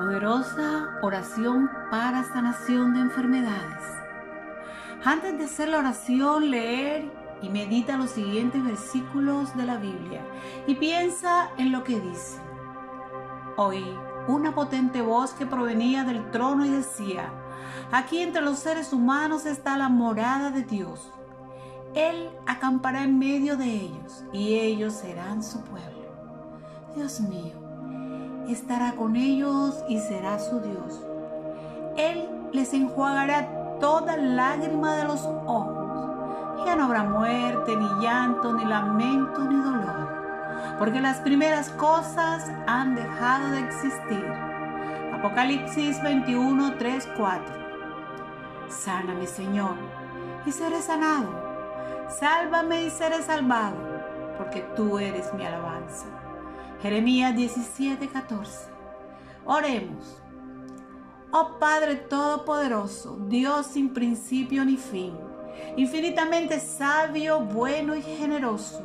Poderosa oración para sanación de enfermedades. Antes de hacer la oración, leer y medita los siguientes versículos de la Biblia y piensa en lo que dice. Oí una potente voz que provenía del trono y decía, aquí entre los seres humanos está la morada de Dios. Él acampará en medio de ellos y ellos serán su pueblo. Dios mío, estará con ellos y será su Dios. Él les enjuagará toda lágrima de los ojos. Ya no habrá muerte, ni llanto, ni lamento, ni dolor, porque las primeras cosas han dejado de existir. Apocalipsis 21, 3, 4. Sáname, Señor, y seré sanado. Sálvame y seré salvado, porque tú eres mi alabanza. Jeremías 17, 14. Oremos. Oh Padre Todopoderoso, Dios sin principio ni fin, infinitamente sabio, bueno y generoso.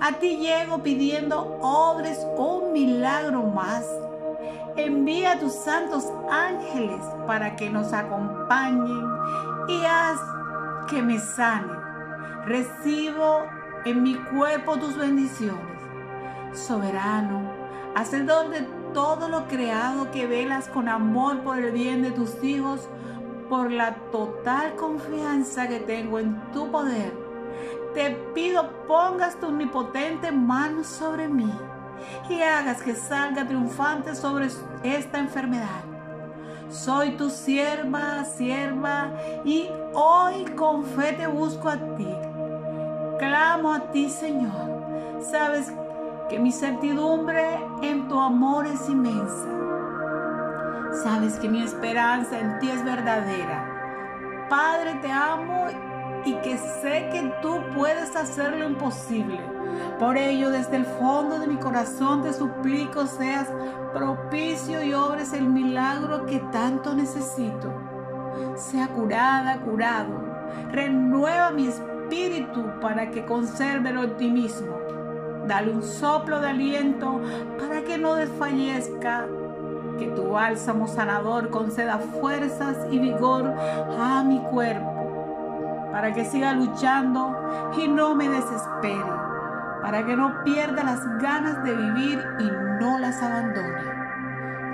A ti llego pidiendo obres un milagro más. Envía a tus santos ángeles para que nos acompañen y haz que me sane. Recibo en mi cuerpo tus bendiciones. Soberano, hacedor de todo lo creado que velas con amor por el bien de tus hijos, por la total confianza que tengo en tu poder. Te pido pongas tu omnipotente mano sobre mí y hagas que salga triunfante sobre esta enfermedad. Soy tu sierva, sierva, y hoy con fe te busco a ti. Clamo a ti, Señor. Sabes mi certidumbre en tu amor es inmensa. Sabes que mi esperanza en ti es verdadera. Padre, te amo y que sé que tú puedes hacer lo imposible. Por ello, desde el fondo de mi corazón te suplico seas propicio y obres el milagro que tanto necesito. Sea curada, curado. Renueva mi espíritu para que conserve el optimismo. Dale un soplo de aliento para que no desfallezca. Que tu bálsamo sanador conceda fuerzas y vigor a mi cuerpo para que siga luchando y no me desespere, para que no pierda las ganas de vivir y no las abandone.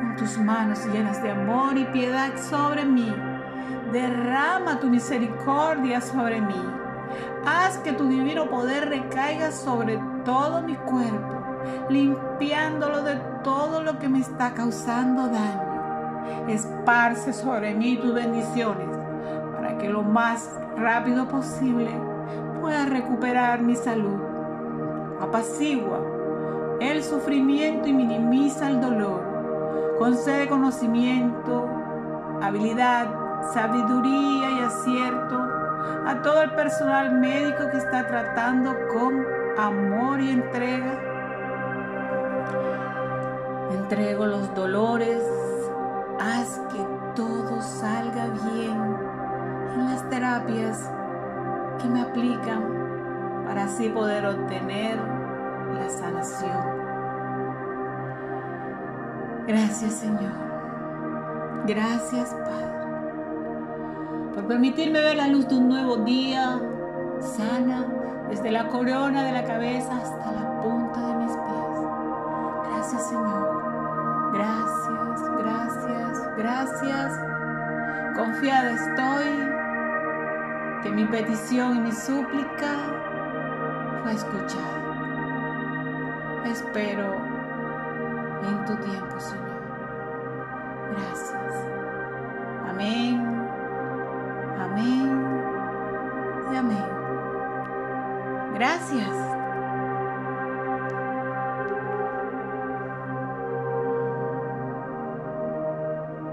Con tus manos llenas de amor y piedad sobre mí, derrama tu misericordia sobre mí. Haz que tu divino poder recaiga sobre todo mi cuerpo, limpiándolo de todo lo que me está causando daño. Esparce sobre mí tus bendiciones para que lo más rápido posible pueda recuperar mi salud. Apacigua el sufrimiento y minimiza el dolor. Concede conocimiento, habilidad, sabiduría y acierto a todo el personal médico que está tratando con amor y entrega. Entrego los dolores, haz que todo salga bien en las terapias que me aplican para así poder obtener la sanación. Gracias Señor. Gracias Padre. Por permitirme ver la luz de un nuevo día sana desde la corona de la cabeza hasta la punta de mis pies. Gracias Señor. Gracias, gracias, gracias. Confiada estoy que mi petición y mi súplica fue escuchada. Espero en tu tiempo, Señor. Gracias.